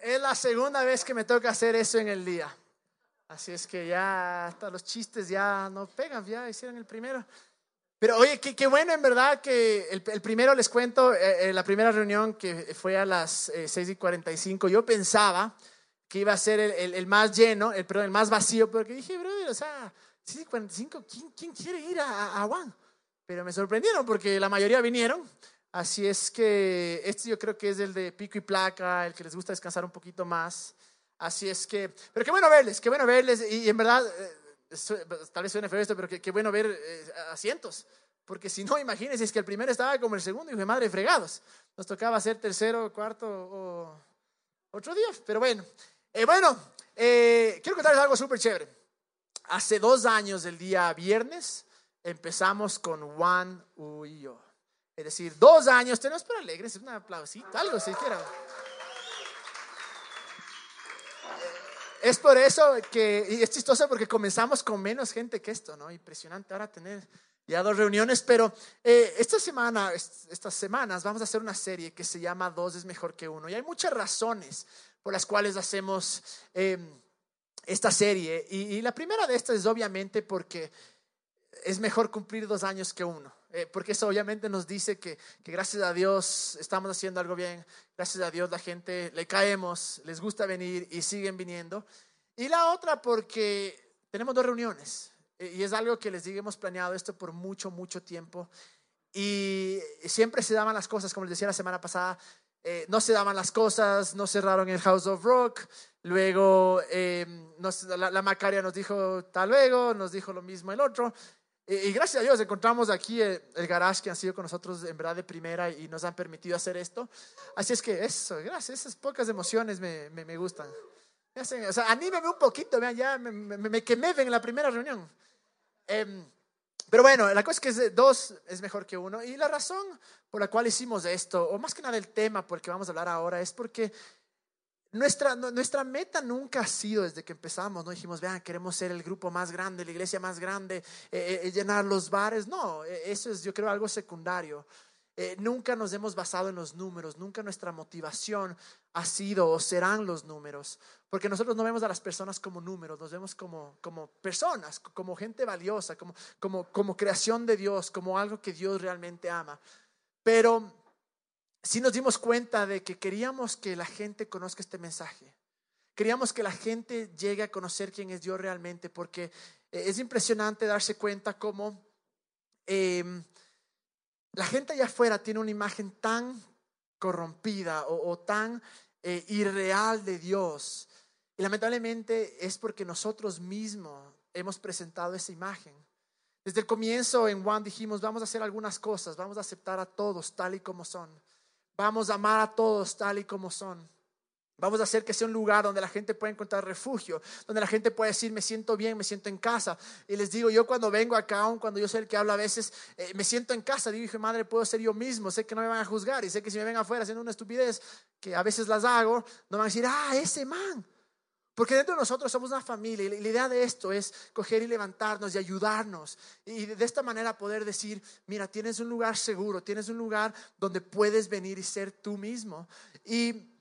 Es la segunda vez que me toca hacer eso en el día. Así es que ya hasta los chistes ya no pegan, ya hicieron el primero. Pero oye, qué, bueno en verdad que el, primero les cuento, eh, eh, la primera reunión que fue a las eh, 6 y 45, yo pensaba que iba a ser el más lleno, el, perdón, el más vacío, porque dije, brother, o sea, 6 y 45, ¿quién, quién quiere ir a, a Juan? Pero me sorprendieron porque la mayoría vinieron. Así es que este yo creo que es el de pico y placa, el que les gusta descansar un poquito más. Así es que, pero qué bueno verles, qué bueno verles. Y en verdad, eh, tal vez suene feo esto, pero qué, qué bueno ver eh, asientos. Porque si no, imagínense, es que el primero estaba como el segundo y de madre fregados. Nos tocaba hacer tercero, cuarto o otro día. Pero bueno, eh, bueno, eh, quiero contarles algo súper chévere. Hace dos años, el día viernes, empezamos con Juan yo. Es decir, dos años, tenemos para alegres, un aplausito, algo si quieran. Es por eso que, y es chistoso porque comenzamos con menos gente que esto, ¿no? Impresionante ahora tener ya dos reuniones, pero eh, esta semana, estas semanas, vamos a hacer una serie que se llama Dos es mejor que uno. Y hay muchas razones por las cuales hacemos eh, esta serie. Y, y la primera de estas es obviamente porque es mejor cumplir dos años que uno. Eh, porque eso obviamente nos dice que, que, gracias a Dios estamos haciendo algo bien, gracias a Dios la gente le caemos, les gusta venir y siguen viniendo. Y la otra porque tenemos dos reuniones eh, y es algo que les digo, hemos planeado esto por mucho, mucho tiempo y siempre se daban las cosas, como les decía la semana pasada, eh, no se daban las cosas, no cerraron el House of Rock, luego la, la Macaria nos dijo tal luego, nos dijo lo mismo el otro, y gracias a Dios encontramos aquí el, el, garage que han sido con nosotros en verdad de primera y nos han permitido hacer esto. Así es que eso, gracias, esas pocas emociones me, me, me gustan. Me hacen, o sea, anímeme un poquito, vean, ya me, quemé en la primera reunión. Eh, pero bueno, la cosa es que dos es mejor que uno. Y la razón por la cual hicimos esto, o más que nada el tema por el que vamos a hablar ahora, es porque nuestra, nuestra meta nunca ha sido desde que empezamos, no dijimos, vean, queremos ser el grupo más grande, la iglesia más grande, eh, eh, llenar los bares. No, eso es yo creo algo secundario. Eh, nunca nos hemos basado en los números, nunca nuestra motivación ha sido o serán los números, porque nosotros no vemos a las personas como números, nos vemos como, como personas, como gente valiosa, como, como, como creación de Dios, como algo que Dios realmente ama. Pero sí nos dimos cuenta de que queríamos que la gente conozca este mensaje. Queríamos que la gente llegue a conocer quién es Dios realmente, porque es impresionante darse cuenta cómo eh, la gente allá afuera tiene una imagen tan corrompida o, o tan eh, irreal de Dios. Y lamentablemente es porque nosotros mismos hemos presentado esa imagen. Desde el comienzo en Juan dijimos, vamos a hacer algunas cosas, vamos a aceptar a todos tal y como son. Vamos a amar a todos tal y como son. Vamos a hacer que sea un lugar donde la gente pueda encontrar refugio, donde la gente pueda decir, me siento bien, me siento en casa. Y les digo, yo cuando vengo acá, aun cuando yo soy el que habla a veces, eh, me siento en casa. Digo, hijo, madre, puedo ser yo mismo. Sé que no me van a juzgar y sé que si me ven afuera haciendo una estupidez, que a veces las hago, no van a decir, ah, ese man. Porque dentro de nosotros somos una familia y la idea de esto es coger y levantarnos y ayudarnos. Y de esta manera poder decir, mira, tienes un lugar seguro, tienes un lugar donde puedes venir y ser tú mismo. Y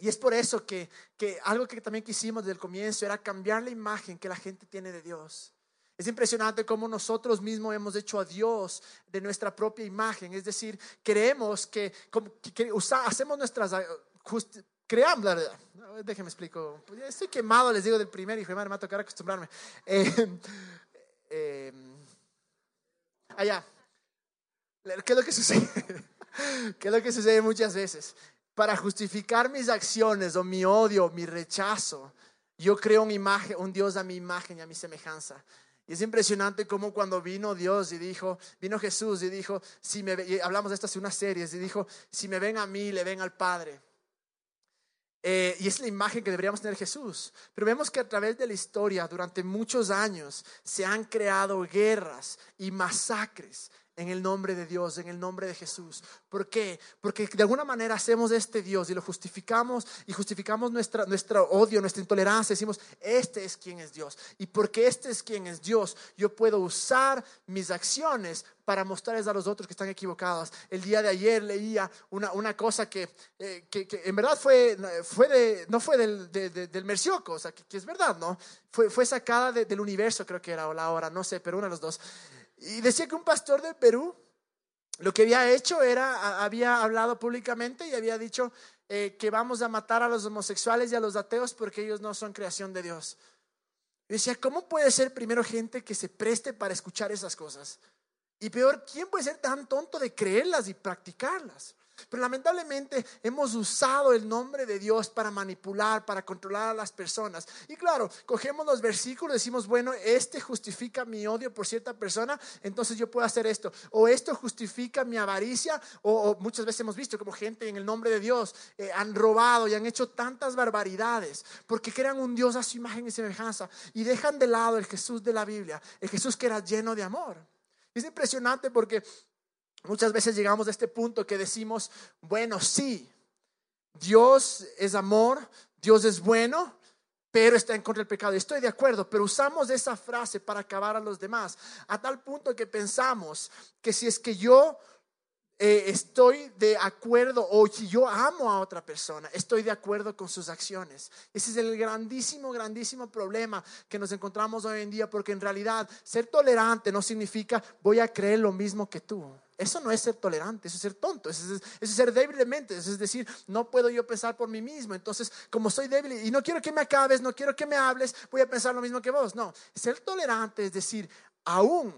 y es por eso que, que, algo que también quisimos desde el comienzo era cambiar la imagen que la gente tiene de Dios. Es impresionante cómo nosotros mismos hemos hecho a Dios de nuestra propia imagen. Es decir, creemos que, como, que usa, hacemos nuestras... Creamos, la verdad. Déjenme explico. Estoy quemado, les digo, del primer hijo. Madre, me va a tocar acostumbrarme. Eh, eh, allá. ¿Qué es lo que sucede? ¿Qué es lo que sucede muchas veces? para justificar mis acciones o mi odio, mi rechazo, yo creo una imagen, un Dios a mi imagen y a mi semejanza. Y es impresionante cómo cuando vino Dios y dijo, vino Jesús y dijo, si me, y hablamos de esto hace unas series, y dijo, si me ven a mí, le ven al Padre. Eh, y es la imagen que deberíamos tener Jesús. Pero vemos que a través de la historia, durante muchos años, se han creado guerras y masacres en el nombre de Dios, en el nombre de Jesús. ¿Por qué? Porque de alguna manera hacemos de este Dios y lo justificamos y justificamos nuestra, nuestro odio, nuestra intolerancia. Decimos, este es quien es Dios. Y porque este es quien es Dios, yo puedo usar mis acciones para mostrarles a los otros que están equivocados. El día de ayer leía una, una cosa que, eh, que, en verdad fue, fue de, no fue del, del Mercioco, o sea, que, es verdad, ¿no? Fue, fue sacada del universo, creo que era, o la hora, no sé, pero uno de los dos. Y decía que un pastor de Perú lo que había hecho era, había hablado públicamente y había dicho eh, que vamos a matar a los homosexuales y a los ateos porque ellos no son creación de Dios. Y decía, ¿cómo puede ser primero gente que se preste para escuchar esas cosas? Y peor, ¿quién puede ser tan tonto de creerlas y practicarlas? Pero lamentablemente hemos usado el nombre de Dios para manipular, para controlar a las personas. Y claro, cogemos los versículos decimos, bueno, este justifica mi odio por cierta persona, entonces yo puedo hacer esto. O esto justifica mi avaricia. O, muchas veces hemos visto como gente en el nombre de Dios eh, han robado y han hecho tantas barbaridades porque crean un Dios a su imagen y semejanza y dejan de lado el Jesús de la Biblia, el Jesús que era lleno de amor. Es impresionante porque Muchas veces llegamos a este punto que decimos, bueno, sí, Dios es amor, Dios es bueno, pero está en contra del pecado. Estoy de acuerdo, pero usamos esa frase para acabar a los demás, a tal punto que pensamos que si es que yo eh, estoy de acuerdo o si yo amo a otra persona, estoy de acuerdo con sus acciones. Ese es el grandísimo, grandísimo problema que nos encontramos hoy en día, porque en realidad ser tolerante no significa voy a creer lo mismo que tú. Eso no es ser tolerante, eso es ser tonto, eso es, ser débil de mente, eso es decir, no puedo yo pensar por mí mismo. Entonces, como soy débil y no quiero que me acabes, no quiero que me hables, voy a pensar lo mismo que vos. No, ser tolerante es decir, aún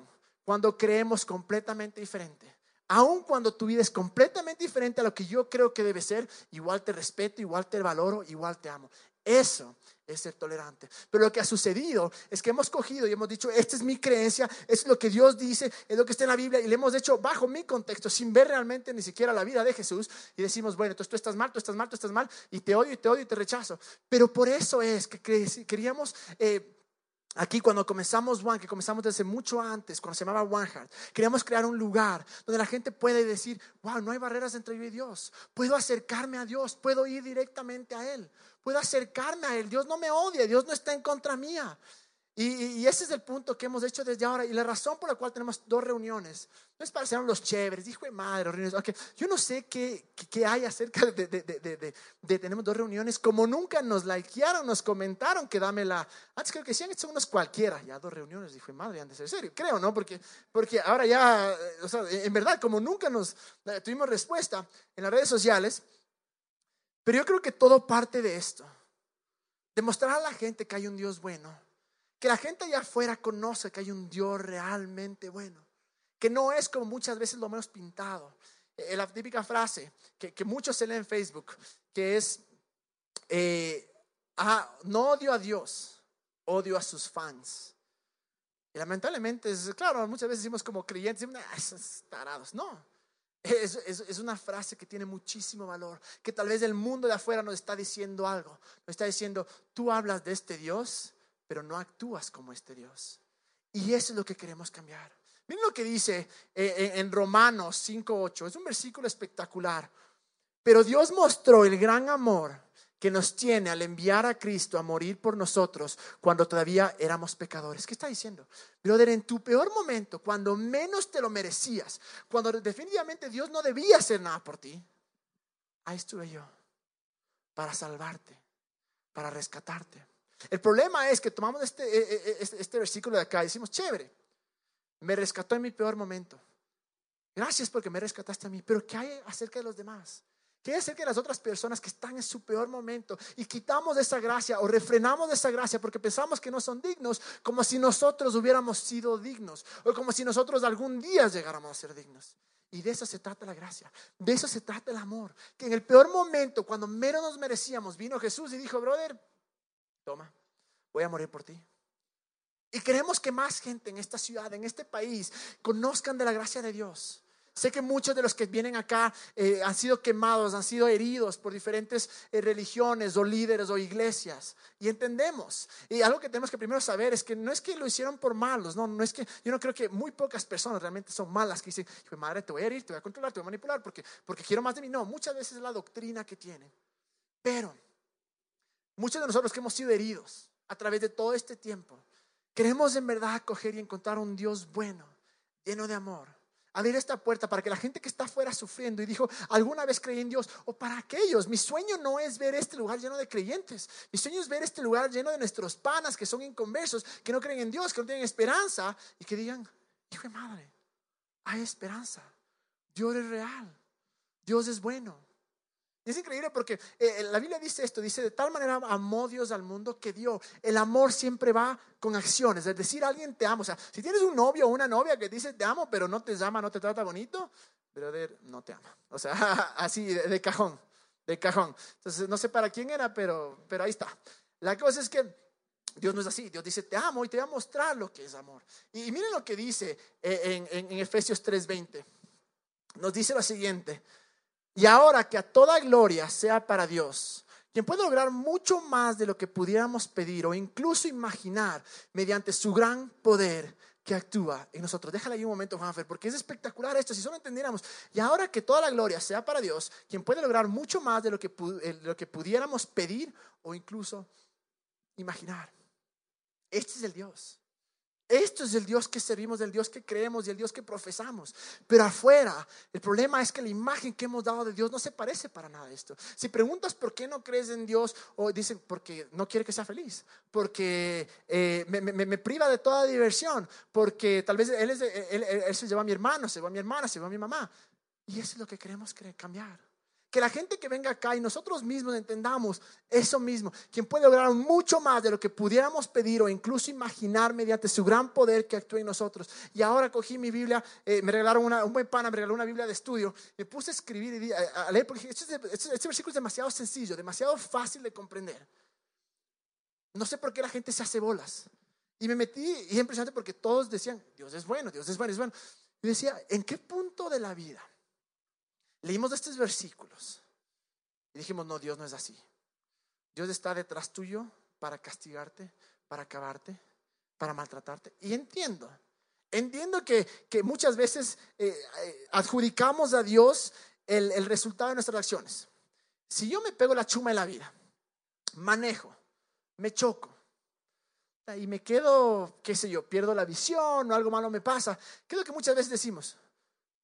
cuando creemos completamente diferente, aún cuando tu vida es completamente diferente a lo que yo creo que debe ser, igual te respeto, igual te valoro, igual te amo. Eso es ser tolerante. Pero lo que ha sucedido es que hemos cogido y hemos dicho, esta es mi creencia, es lo que Dios dice, es lo que está en la Biblia, y le hemos hecho bajo mi contexto, sin ver realmente ni siquiera la vida de Jesús, y decimos, bueno, entonces tú estás mal, tú estás mal, tú estás mal, y te odio, y te odio, y te rechazo. Pero por eso es que queríamos... Eh, Aquí cuando comenzamos One, que comenzamos desde mucho antes, cuando se llamaba One Heart, queríamos crear un lugar donde la gente puede decir, wow, no hay barreras entre yo y Dios. Puedo acercarme a Dios, puedo ir directamente a Él, puedo acercarme a Él. Dios no me odia, Dios no está en contra mía. Y, ese es el punto que hemos hecho desde ahora. Y la razón por la cual tenemos dos reuniones no es para ser los chéveres, hijo de madre, reuniones. Yo no sé qué, qué, hay acerca de, de, de, de, tenemos dos reuniones. Como nunca nos likearon, nos comentaron que dame la. Antes creo que decían, son unos cualquiera. Ya dos reuniones, hijo de madre, antes de ser serio. Creo, ¿no? Porque, porque ahora ya, o sea, en verdad, como nunca nos eh, tuvimos respuesta en las redes sociales. Pero yo creo que todo parte de esto. Demostrar a la gente que hay un Dios bueno que la gente allá afuera conoce que hay un Dios realmente bueno. Que no es como muchas veces lo menos pintado. Eh, la típica frase que, muchos se leen en Facebook, que es, eh, ah, no odio a Dios, odio a sus fans. Y lamentablemente, es, claro, muchas veces decimos como creyentes, ah, esos tarados. No, es, es, una frase que tiene muchísimo valor, que tal vez el mundo de afuera nos está diciendo algo. Nos está diciendo, tú hablas de este Dios, pero no actúas como este Dios. Y eso es lo que queremos cambiar. Miren lo que dice eh, eh, en Romanos 5.8. Es un versículo espectacular. Pero Dios mostró el gran amor que nos tiene al enviar a Cristo a morir por nosotros cuando todavía éramos pecadores. ¿Qué está diciendo? Brother, en tu peor momento, cuando menos te lo merecías, cuando definitivamente Dios no debía hacer nada por ti, ahí estuve yo para salvarte, para rescatarte. El problema es que tomamos este, eh, eh, eh, este, este, versículo de acá y decimos, chévere, me rescató en mi peor momento. Gracias porque me rescataste a mí, pero ¿qué hay acerca de los demás? ¿Qué hay acerca de las otras personas que están en su peor momento? Y quitamos esa gracia o refrenamos esa gracia porque pensamos que no son dignos, como si nosotros hubiéramos sido dignos o como si nosotros algún día llegáramos a ser dignos. Y de eso se trata la gracia, de eso se trata el amor. Que en el peor momento, cuando menos nos merecíamos, vino Jesús y dijo, brother, toma, voy a morir por ti. Y queremos que más gente en esta ciudad, en este país, conozcan de la gracia de Dios. Sé que muchos de los que vienen acá eh, han sido quemados, han sido heridos por diferentes eh, religiones o líderes o iglesias. Y entendemos. Y algo que tenemos que primero saber es que no es que lo hicieron por malos, no, no es que yo no creo que muy pocas personas realmente son malas que dicen, madre, te voy a herir, te voy a controlar, te voy a manipular porque, porque quiero más de mí. No, muchas veces es la doctrina que tienen. Pero muchos de nosotros que hemos sido heridos a través de todo este tiempo, queremos en verdad coger y encontrar un Dios bueno, lleno de amor. Abrir esta puerta para que la gente que está afuera sufriendo y dijo, alguna vez creí en Dios, o para aquellos, mi sueño no es ver este lugar lleno de creyentes, mi sueño es ver este lugar lleno de nuestros panas que son inconversos, que no creen en Dios, que no tienen esperanza y que digan, hijo de madre, hay esperanza, Dios es real, Dios es bueno. Es increíble porque eh, eh, la Biblia dice esto, dice, de tal manera amó Dios al mundo que dio. El amor siempre va con acciones, es decir, alguien te ama. O sea, si tienes un novio o una novia que dice te amo, pero no te llama, no te trata bonito, brother, no te ama. O sea, así de, cajón, de cajón. Entonces, no sé para quién era, pero, pero ahí está. La cosa es que Dios no es así. Dios dice, te amo y te voy a mostrar lo que es amor. Y, miren lo que dice eh, en, en, en Efesios 3:20. Nos dice lo siguiente. Y ahora que a toda gloria sea para Dios, quien puede lograr mucho más de lo que pudiéramos pedir o incluso imaginar mediante su gran poder que actúa en nosotros. Déjale ahí un momento, Juanfer, porque es espectacular esto, si solo entendiéramos. Y ahora que toda la gloria sea para Dios, quien puede lograr mucho más de lo que, de lo que pudiéramos pedir o incluso imaginar. Este es el Dios esto es el Dios que servimos, el Dios que creemos y el Dios que profesamos. Pero afuera, el problema es que la imagen que hemos dado de Dios no se parece para nada a esto. Si preguntas por qué no crees en Dios, o dicen porque no quiere que sea feliz, porque eh, me, priva de toda diversión, porque tal vez él, él, se lleva a mi hermano, se lleva a mi hermana, se lleva a mi mamá. Y eso es lo que queremos cambiar. Que la gente que venga acá y nosotros mismos entendamos eso mismo, quien puede lograr mucho más de lo que pudiéramos pedir o incluso imaginar mediante su gran poder que actúa en nosotros. Y ahora cogí mi Biblia, eh, me regalaron una, un buen pana, me regaló una Biblia de estudio, me puse a escribir y a, leer, porque este, este, este, versículo es demasiado sencillo, demasiado fácil de comprender. No sé por qué la gente se hace bolas. Y me metí, y es impresionante porque todos decían, Dios es bueno, Dios es bueno, es bueno. Y decía, ¿en qué punto de la vida? Leímos estos versículos y dijimos, no, Dios no es así. Dios está detrás tuyo para castigarte, para acabarte, para maltratarte. Y entiendo, entiendo que, muchas veces eh, eh, adjudicamos a Dios el, el resultado de nuestras acciones. Si yo me pego la chuma en la vida, manejo, me choco, y me quedo, qué sé yo, pierdo la visión o algo malo me pasa. ¿Qué es lo que muchas veces decimos?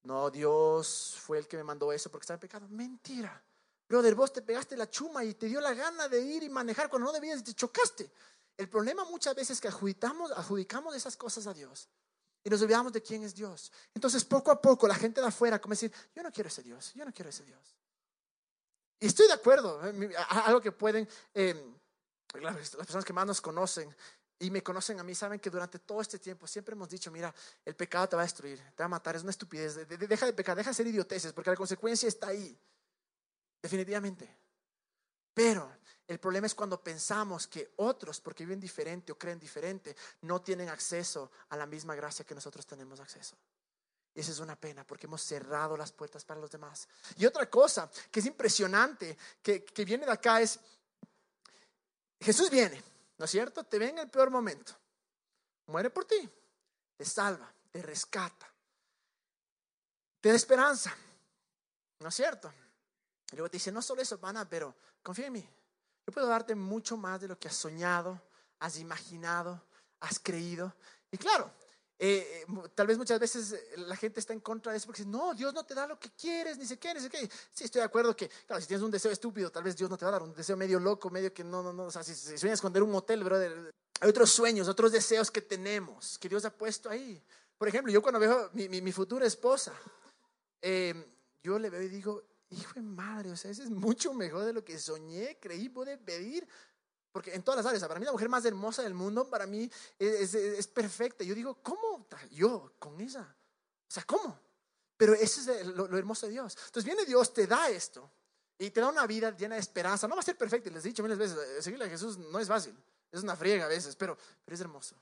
No, Dios fue el que me mandó eso porque estaba en pecado. Mentira. Brother, vos te pegaste la chuma y te dio la gana de ir y manejar cuando no debías y te chocaste. El problema muchas veces es que adjudicamos, adjudicamos esas cosas a Dios y nos olvidamos de quién es Dios. Entonces, poco a poco, la gente de afuera comienza a decir, yo no quiero ese Dios, yo no quiero ese Dios. Y estoy de acuerdo, eh, algo que pueden, eh, las personas que más nos conocen, y me conocen a mí, saben que durante todo este tiempo siempre hemos dicho, mira, el pecado te va a destruir, te va a matar, es una estupidez, deja de pecar, deja de ser idioteces, porque la consecuencia está ahí, definitivamente. Pero el problema es cuando pensamos que otros, porque viven diferente o creen diferente, no tienen acceso a la misma gracia que nosotros tenemos acceso. Y esa es una pena porque hemos cerrado las puertas para los demás. Y otra cosa que es impresionante, que, que viene de acá es, Jesús viene ¿No es cierto? Te ve en el peor momento. Muere por ti. Te salva, te rescata. Te da esperanza. ¿No es cierto? Luego te dice, no solo eso, pana, pero confía en mí. Yo puedo darte mucho más de lo que has soñado, has imaginado, has creído. Y claro, eh, eh, tal vez muchas veces eh, la gente está en contra de eso porque dice, no, Dios no te da lo que quieres, ni se qué, ni se qué. Sí, estoy de acuerdo que, claro, si tienes un deseo estúpido, tal vez Dios no te va a dar un deseo medio loco, medio que no, no, no. O sea, si, sueñas esconder un hotel, brother, hay otros sueños, otros deseos que tenemos, que Dios ha puesto ahí. Por ejemplo, yo cuando veo mi, mi, futura esposa, yo le veo y digo, hijo de madre, o sea, eso es mucho mejor de lo que soñé, creí, pude pedir. Porque en todas las áreas, para mí la mujer más hermosa del mundo, para mí es, es, perfecta. Yo digo, ¿cómo? Yo con esa. O sea, ¿cómo? Pero eso es lo, hermoso de Dios. Entonces viene Dios, te da esto y te da una vida llena de esperanza. No va a ser perfecta, les he dicho miles veces, seguirle a Jesús no es fácil. Es una friega a veces, pero, pero es hermoso.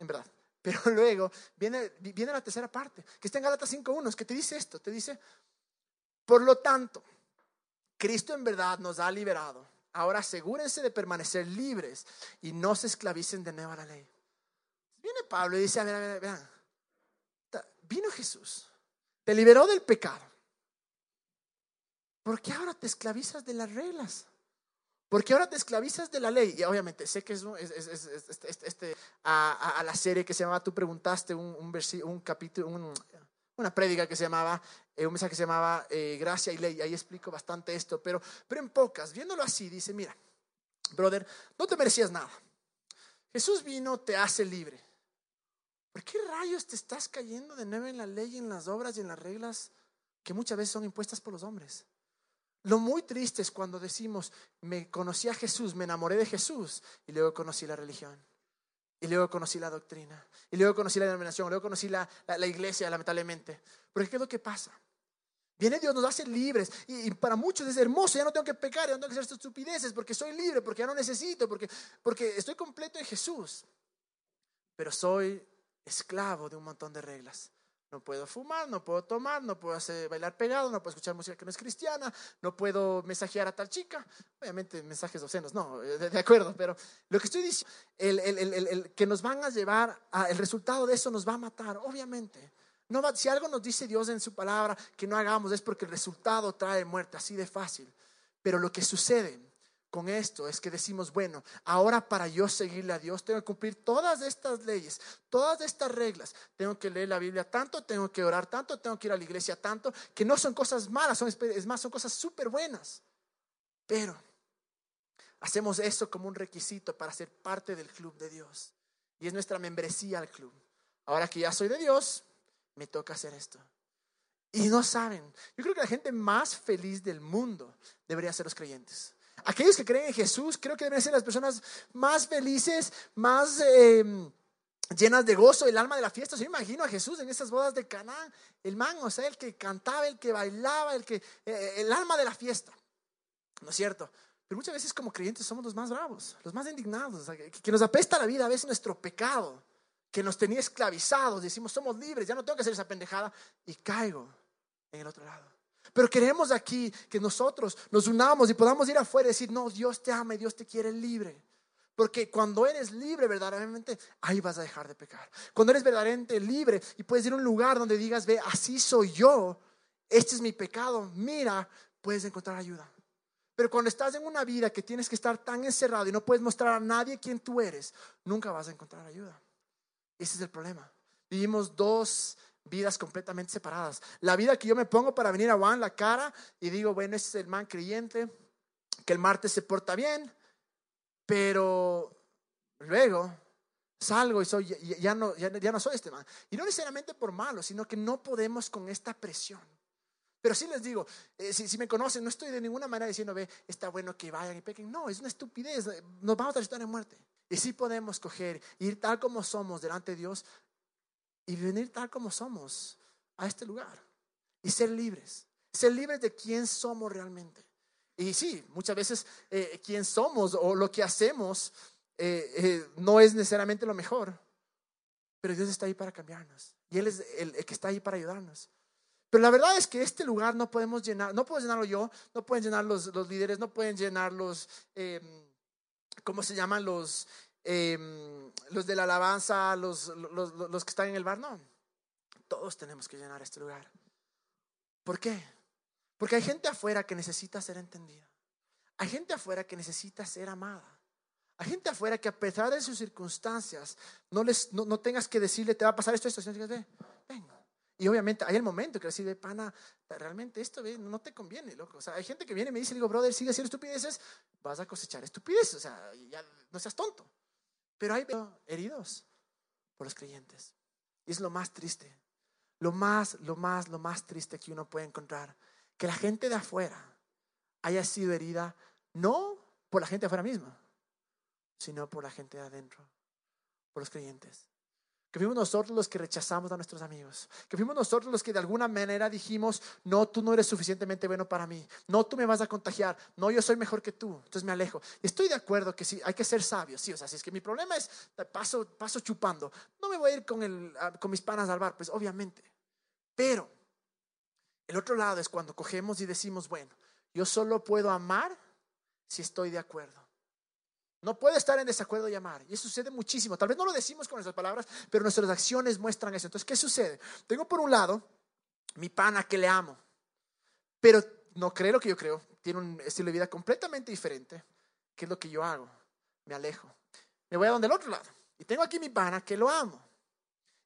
En verdad. Pero luego viene, viene la tercera parte, que está en Gálatas 5.1, que te dice esto, te dice, por lo tanto, Cristo en verdad nos ha liberado. Ahora asegúrense de permanecer libres y no se esclavicen de nuevo a la ley. Viene Pablo y dice, a ver, a ver, vean, vino Jesús, te liberó del pecado. ¿Por qué ahora te esclavizas de las reglas? Porque ahora te esclavizas de la ley. Y obviamente sé que es, este, a, la serie que se llamaba, tú preguntaste un, un, un capítulo, una prédica que se llamaba, eh, un mensaje que se llamaba eh, Gracia y Ley. Ahí explico bastante esto, pero, pero en pocas, viéndolo así, dice, mira, brother, no te merecías nada. Jesús vino, te hace libre. ¿Por qué rayos te estás cayendo de nuevo en la ley, en las obras y en las reglas que muchas veces son impuestas por los hombres? Lo muy triste es cuando decimos, me conocí a Jesús, me enamoré de Jesús y luego conocí la religión. Y luego conocí la doctrina. Y luego conocí la denominación. Luego conocí la, la, iglesia, lamentablemente. Porque ¿qué es lo que pasa? Viene Dios, nos hace libres. Y, para muchos es hermoso. Ya no tengo que pecar, ya no tengo que hacer estupideces porque soy libre, porque ya no necesito, porque, porque estoy completo en Jesús. Pero soy esclavo de un montón de reglas. No puedo fumar, no puedo tomar, no puedo hacer, bailar pegado, no puedo escuchar música que no es cristiana, no puedo mensajear a tal chica. Obviamente mensajes obscenos, no, de, acuerdo, pero lo que estoy diciendo, el, que nos van a llevar, a, el resultado de eso nos va a matar, obviamente. No va, si algo nos dice Dios en su palabra que no hagamos es porque el resultado trae muerte, así de fácil. Pero lo que sucede con esto es que decimos, bueno, ahora para yo seguirle a Dios tengo que cumplir todas estas leyes, todas estas reglas. Tengo que leer la Biblia tanto, tengo que orar tanto, tengo que ir a la iglesia tanto, que no son cosas malas, son, es más, son cosas súper buenas. Pero hacemos eso como un requisito para ser parte del club de Dios. Y es nuestra membresía al club. Ahora que ya soy de Dios, me toca hacer esto. Y no saben, yo creo que la gente más feliz del mundo debería ser los creyentes. Aquellos que creen en Jesús creo que deben ser las personas más felices, más em, llenas de gozo, el alma de la fiesta. Yo imagino a Jesús en esas bodas de Canaán, el man, o sea, el que cantaba, el que bailaba, el, que, eh, eh, el alma de la fiesta. ¿No es cierto? Pero muchas veces como creyentes somos los más bravos, los más indignados, que nos apesta la vida a veces nuestro pecado, que nos tenía esclavizados, decimos somos libres, ya no tengo que hacer esa pendejada y caigo en el otro lado. Pero queremos aquí que nosotros nos unamos y podamos ir afuera y decir, no, Dios te ama y Dios te quiere libre. Porque cuando eres libre verdaderamente, ahí vas a dejar de pecar. Cuando eres verdaderamente libre y puedes ir a un lugar donde digas, ve, así soy yo, este es mi pecado, mira, puedes encontrar ayuda. Pero cuando estás en una vida que tienes que estar tan encerrado y no puedes mostrar a nadie quién tú eres, nunca vas a encontrar ayuda. Ese es el problema. Vivimos dos vidas completamente separadas. La vida que yo me pongo para venir a Juan la cara y digo, bueno, este es el man creyente, que el martes se porta bien, pero luego salgo y soy, ya, no, ya, no soy este man. Y no necesariamente por malo, sino que no podemos con esta presión. Pero sí les digo, eh, si, me conocen, no estoy de ninguna manera diciendo, ve, está bueno que vayan y pequen. No, es una estupidez, nos vamos a estar en muerte. Y sí podemos coger, ir tal como somos delante de Dios, y venir tal como somos a este lugar y ser libres, ser libres de quién somos realmente. Y sí, muchas veces eh, quién somos o lo que hacemos eh, eh, no es necesariamente lo mejor, pero Dios está ahí para cambiarnos y Él es el, que está ahí para ayudarnos. Pero la verdad es que este lugar no podemos llenar, no puedo llenarlo yo, no pueden llenar los, los líderes, no pueden llenar los, em, ¿cómo se llaman? Los Em, los de la alabanza, los, los, los que están en el bar, no. Todos tenemos que llenar este lugar. ¿Por qué? Porque hay gente afuera que necesita ser entendida. Hay gente afuera que necesita ser amada. Hay gente afuera que a pesar de sus circunstancias, no, les, no, tengas que decirle, te va a pasar esto, esto, esto, ven. Y obviamente hay el momento que decir, pana, realmente esto no te conviene, loco. O sea, hay gente que viene y me dice, digo, brother, sigue haciendo estupideces, vas a cosechar estupideces. O sea, ya no seas tonto. Pero hay heridos por los creyentes. Y es lo más triste. Lo más, lo más, lo más triste que uno puede encontrar. Que la gente de afuera haya sido herida no por la gente de afuera misma, sino por la gente de adentro, por los creyentes. Que fuimos nosotros los que rechazamos a nuestros amigos. Que fuimos nosotros los que de alguna manera dijimos, no, tú no eres suficientemente bueno para mí. No, tú me vas a contagiar. No, yo soy mejor que tú. Entonces me alejo. Estoy de acuerdo que sí, hay que ser sabios. Sí, o sea, si es que mi problema es paso, paso chupando, no me voy a ir con, el, con mis panas al bar, pues obviamente. Pero el otro lado es cuando cogemos y decimos, bueno, yo solo puedo amar si estoy de acuerdo. No puede estar en desacuerdo y amar. Y eso sucede muchísimo. Tal vez no lo decimos con nuestras palabras, pero nuestras acciones muestran eso. Entonces, ¿qué sucede? Tengo por un lado mi pana que le amo, pero no creo lo que yo creo. Tiene un estilo de vida completamente diferente. ¿Qué es lo que yo hago? Me alejo. Me voy a donde el otro lado. Y tengo aquí mi pana que lo amo.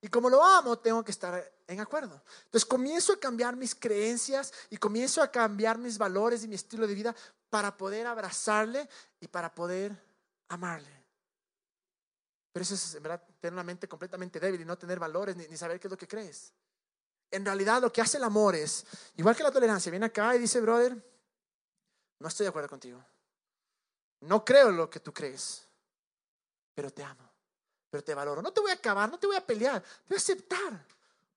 Y como lo amo, tengo que estar en acuerdo. Entonces comienzo a cambiar mis creencias y comienzo a cambiar mis valores y mi estilo de vida para poder abrazarle y para poder amarle. Pero eso es, en verdad, tener una mente completamente débil y no tener valores ni, saber qué es lo que crees. En realidad, lo que hace el amor es, igual que la tolerancia, viene acá y dice, brother, no estoy de acuerdo contigo. No creo lo que tú crees, pero te amo, pero te valoro. No te voy a acabar, no te voy a pelear, te voy a aceptar.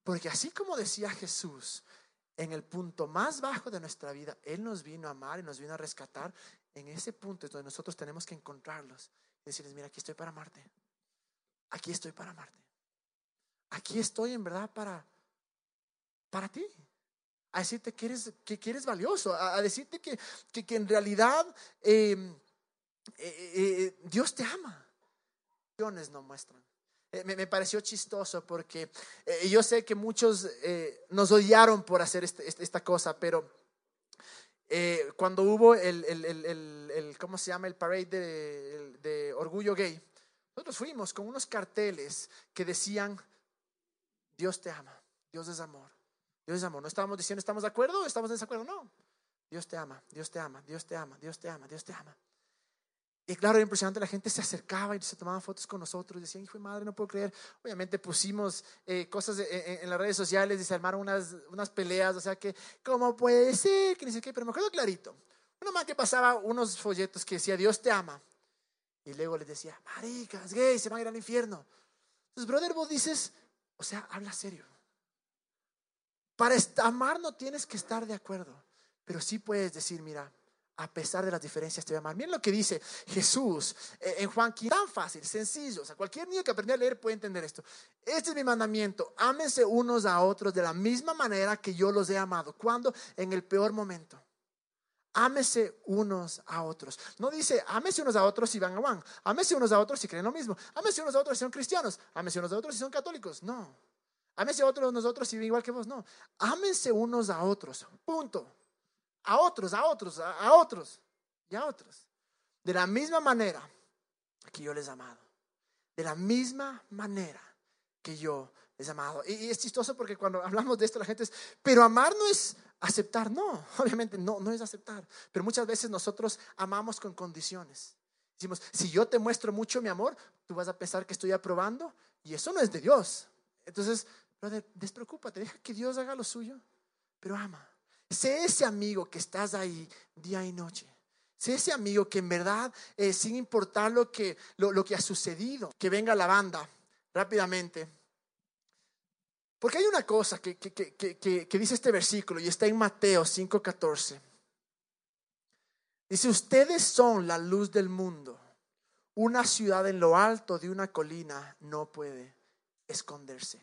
Porque así como decía Jesús, en el punto más bajo de nuestra vida, Él nos vino a amar y nos vino a rescatar. En ese punto es donde nosotros tenemos que encontrarlos y decirles, mira, aquí estoy para amarte. Aquí estoy para amarte. Aquí estoy en verdad para, para ti. A decirte que eres, que, eres valioso. A, decirte que, que, en realidad em, eh, eh, eh, Dios te ama. No muestran. Me, pareció chistoso porque yo sé que muchos nos odiaron por hacer este, este, esta cosa, pero cuando hubo el, el, el, ¿cómo se llama? El parade de, de, orgullo gay, nosotros fuimos con unos carteles que decían, Dios te ama, Dios es amor, Dios es amor. No estábamos diciendo, ¿estamos de acuerdo? ¿Estamos en desacuerdo? No. Dios te ama, Dios te ama, Dios te ama, Dios te ama, Dios te ama. Y claro, era impresionante, la gente se acercaba y se tomaba fotos con nosotros, decían, hijo de madre, no puedo creer. Obviamente pusimos eh, cosas en las redes sociales y se armaron unas, unas peleas, o sea que, ¿cómo puede ser? Que ni sé qué, pero me acuerdo clarito. Una más que pasaba unos folletos que decía, Dios te ama. Y luego les decía, maricas, gay, se van a ir al infierno. Entonces, brother, vos dices, o sea, habla serio. Para amar no tienes que estar de acuerdo, pero sí puedes decir, mira, a pesar de las diferencias te voy a amar. Miren lo que dice Jesús eh, en Juan 15, tan fácil, sencillo. O sea, cualquier niño que aprendió a leer puede entender esto. Este es mi mandamiento, ámense unos a otros de la misma manera que yo los he amado. ¿Cuándo? En el peor momento. Ámese unos a otros. No dice, ámese unos a otros si van a Juan. Ámese unos a otros si creen lo mismo. Ámese unos a otros si son cristianos. Ámese unos a otros si son católicos. No. Ámese a otros nosotros si igual que vos. No. Ámense unos a otros. Punto a otros, a otros, a, otros y a otros. De la misma manera que yo les he amado. De la misma manera que yo les he amado. Y, es chistoso porque cuando hablamos de esto la gente es, pero amar no es aceptar. No, obviamente no, no es aceptar. Pero muchas veces nosotros amamos con condiciones. Decimos, si yo te muestro mucho mi amor, tú vas a pensar que estoy aprobando y eso no es de Dios. Entonces, brother, despreocúpate, deja que Dios haga lo suyo, pero ama. Sé ese amigo que estás ahí día y noche. Sé ese amigo que en verdad, eh, sin importar lo que, lo, que ha sucedido, que venga la banda rápidamente. Porque hay una cosa que, que, dice este versículo y está en Mateo 5:14. Dice, ustedes son la luz del mundo. Una ciudad en lo alto de una colina no puede esconderse.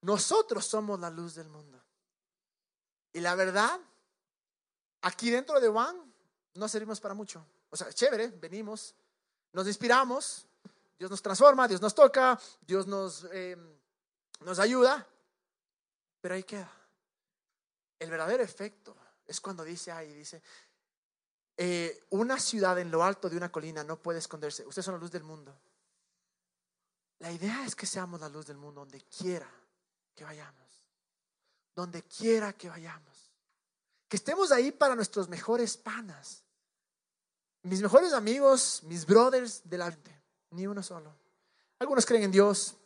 Nosotros somos la luz del mundo. Y la verdad, aquí dentro de Juan no servimos para mucho. O sea, chévere, venimos, nos inspiramos, Dios nos transforma, Dios nos toca, Dios nos, em, nos ayuda, pero ahí queda. El verdadero efecto es cuando dice ahí, dice, eh, una ciudad en lo alto de una colina no puede esconderse. Ustedes son la luz del mundo. La idea es que seamos la luz del mundo donde quiera que vayamos donde quiera que vayamos. Que estemos ahí para nuestros mejores panas. Mis mejores amigos, mis brothers de la gente, ni uno solo. Algunos creen en Dios,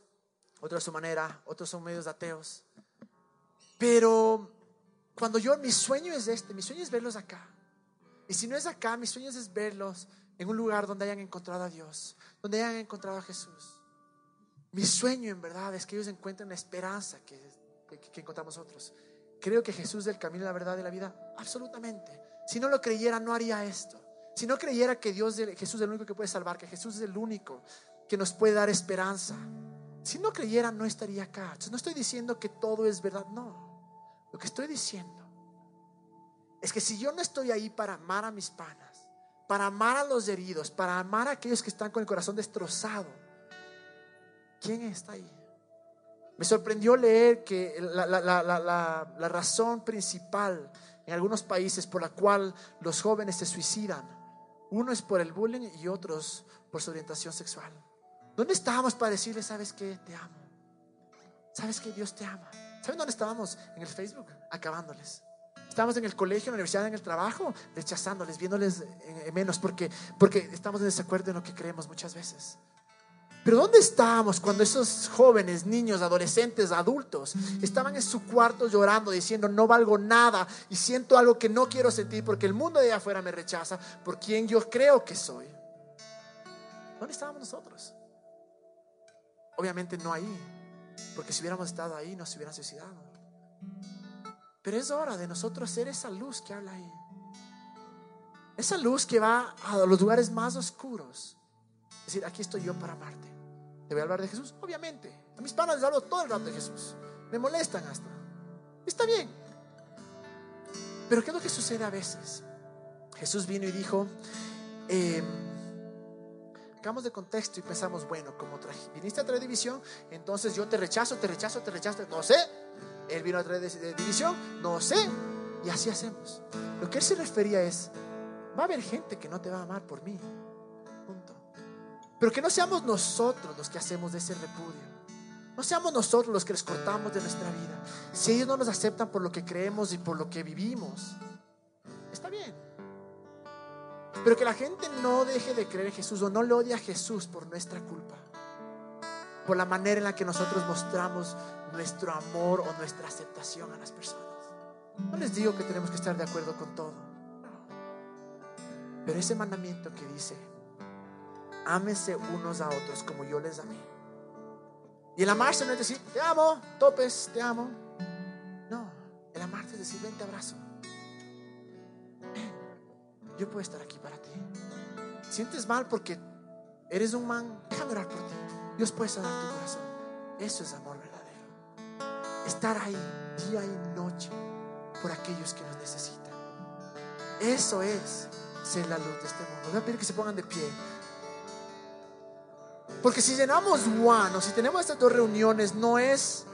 otros a su manera, otros son medios ateos. Pero cuando yo, mi sueño es este, mi sueño es verlos acá. Y si no es acá, mi sueño es verlos en un lugar donde hayan encontrado a Dios, donde hayan encontrado a Jesús. Mi sueño en verdad es que ellos encuentren la esperanza que, que, encontramos nosotros. Creo que Jesús es el camino, la verdad y la vida. Absolutamente. Si no lo creyera, no haría esto. Si no creyera que Dios, Jesús es el único que puede salvar, que Jesús es el único que nos puede dar esperanza. Si no creyera, no estaría acá. no estoy diciendo que todo es verdad, no. Lo que estoy diciendo es que si yo no estoy ahí para amar a mis panas, para amar a los heridos, para amar a aquellos que están con el corazón destrozado, ¿quién está ahí? Me sorprendió leer que la, la, razón principal en algunos países por la cual los jóvenes se suicidan, uno es por el bullying y otros por su orientación sexual. ¿Dónde estábamos para decirle, sabes que te amo? ¿Sabes que Dios te ama? ¿Saben dónde estábamos? En el Facebook, acabándoles. Estamos en el colegio, en la universidad, en el trabajo, rechazándoles, viéndoles menos, porque, porque estamos en desacuerdo en lo que creemos muchas veces. Pero ¿dónde estábamos cuando esos jóvenes, niños, adolescentes, adultos, estaban en su cuarto llorando, diciendo, no valgo nada y siento algo que no quiero sentir porque el mundo de allá afuera me rechaza por quien yo creo que soy? ¿Dónde estábamos nosotros? Obviamente no ahí, porque si hubiéramos estado ahí nos hubieran suicidado. Pero es hora de nosotros ser esa luz que habla ahí. Esa luz que va a los lugares más oscuros. Decir, aquí estoy yo para amarte. ¿Te voy a hablar de Jesús? Obviamente. A mis panas les hablo todo el rato de Jesús. Me molestan hasta. Está bien. Pero ¿qué es lo que sucede a veces? Jesús vino y dijo, eh, de contexto y pensamos, bueno, como viniste a traer división, entonces yo te rechazo, te rechazo, te rechazo, no sé. Él vino a traer división, no sé. Y así hacemos. Lo que él se refería es, va a haber gente que no te va a amar por mí. Pero que no seamos nosotros los que hacemos de ese repudio. No seamos nosotros los que les cortamos de nuestra vida. Si ellos no nos aceptan por lo que creemos y por lo que vivimos, está bien. Pero que la gente no deje de creer en Jesús o no le odie a Jesús por nuestra culpa. Por la manera en la que nosotros mostramos nuestro amor o nuestra aceptación a las personas. No les digo que tenemos que estar de acuerdo con todo. Pero ese mandamiento que dice, ámense unos a otros como yo les amé. Y el amarse no es decir, te amo, topes, te amo. No, el amarse es decir, ven, te abrazo yo puedo estar aquí para ti. Sientes mal porque eres un man, déjame orar por ti. Dios puede sanar tu corazón. Eso es amor verdadero. Estar ahí día y noche por aquellos que nos necesitan. Eso es ser la luz de este mundo. Voy a pedir que se pongan de pie. Porque si llenamos One o si tenemos estas dos reuniones, no es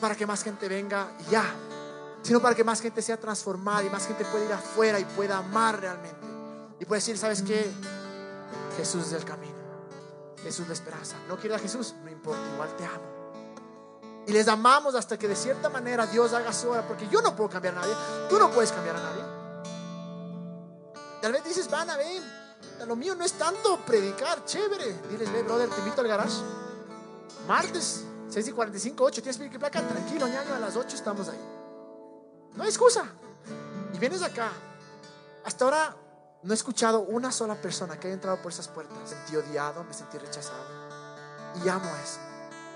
para que más gente venga y ya sino para que más gente sea transformada y más gente pueda ir afuera y pueda amar realmente. Y pueda decir, ¿sabes qué? Jesús es el camino, Jesús es la esperanza. ¿No quiero a Jesús? No importa, igual te amo. Y les amamos hasta que de cierta manera Dios haga su obra, porque yo no puedo cambiar a nadie, tú no puedes cambiar a nadie. Tal vez dices, van a ver, lo mío no es tanto predicar, chévere. Diles, ve, brother, te invito al garage. Martes, 6 y 45, 8, tienes que placa, tranquilo, ñaño, a las 8 estamos ahí. No hay excusa. Y vienes acá. Hasta ahora no he escuchado una sola persona que haya entrado por esas puertas. Me sentí odiado, me sentí rechazado. Y amo eso.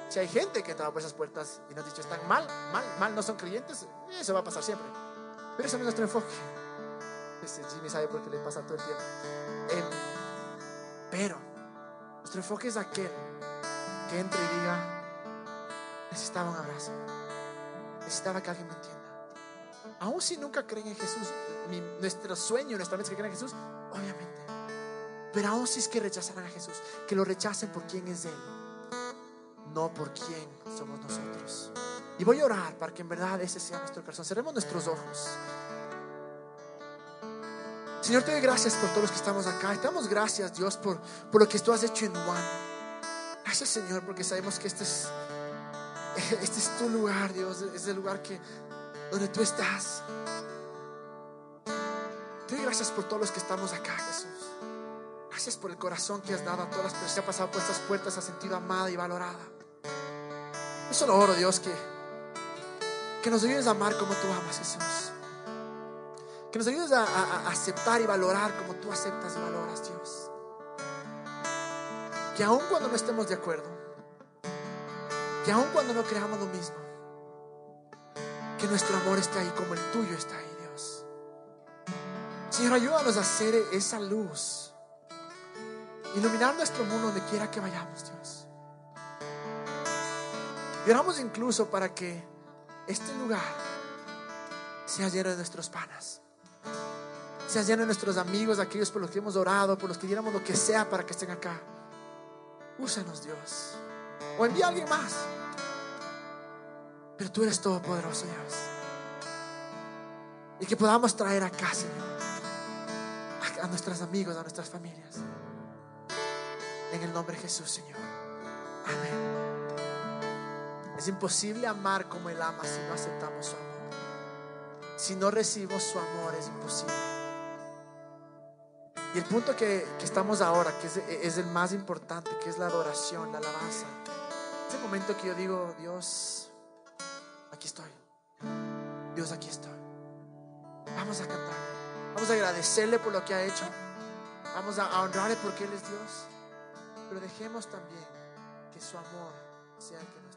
Si hay gente que ha entrado por esas puertas y nos ha dicho están mal, mal, mal, no son creyentes, eso va a pasar siempre. Pero ese no es nuestro enfoque. Ese Jimmy sabe por qué le pasa todo el tiempo. Em, pero nuestro enfoque es aquel que entre y diga, necesitaba un abrazo. Necesitaba que alguien me entienda. Aún si nunca creen en Jesús, nuestro sueño, nuestra mente es que creen en Jesús, obviamente. Pero aún si es que rechazaran a Jesús, que lo rechacen por quién es Él, no por quién somos nosotros. Y voy a orar para que en verdad ese sea nuestro corazón. Cerremos nuestros ojos. Señor, te doy gracias por todos los que estamos acá. Te damos gracias, Dios, por, por lo que tú has hecho en Juan. Gracias, Señor, porque sabemos que este es, este es tu lugar, Dios. Es el lugar que donde tú estás. Te doy gracias por todos los que estamos acá, Jesús. Gracias por el corazón que has dado a todas las personas que han pasado por estas puertas, ha sentido amada y valorada. Yo solo oro, Dios, que, que nos ayudes a amar como tú amas, Jesús. Que nos ayudes a, aceptar y valorar como tú aceptas y valoras, Dios. Que aun cuando no estemos de acuerdo, que aun cuando no creamos lo mismo, que nuestro amor está ahí como el tuyo está ahí, Dios. Señor, ayúdanos a hacer esa luz, iluminar nuestro mundo donde quiera que vayamos, Dios. Y oramos incluso para que este lugar sea lleno de nuestros panas. Sea lleno de nuestros amigos, aquellos por los que hemos orado, por los que diéramos lo que sea para que estén acá. Úsanos, Dios. O envía a alguien más. Pero tú eres todopoderoso, Dios. Y que podamos traer acá, Señor, a, a nuestros amigos, a nuestras familias. En el nombre de Jesús, Señor. Amén. Es imposible amar como Él ama si no aceptamos su amor. Si no recibimos su amor, es imposible. Y el punto que, que estamos ahora, que es, es el más importante, que es la adoración, la alabanza. Ese momento que yo digo, Dios, aquí estoy. Dios, aquí estoy. Vamos a cantar. Vamos a agradecerle por lo que ha hecho. Vamos a honrarle porque Él es Dios. Pero dejemos también que su amor sea el que nos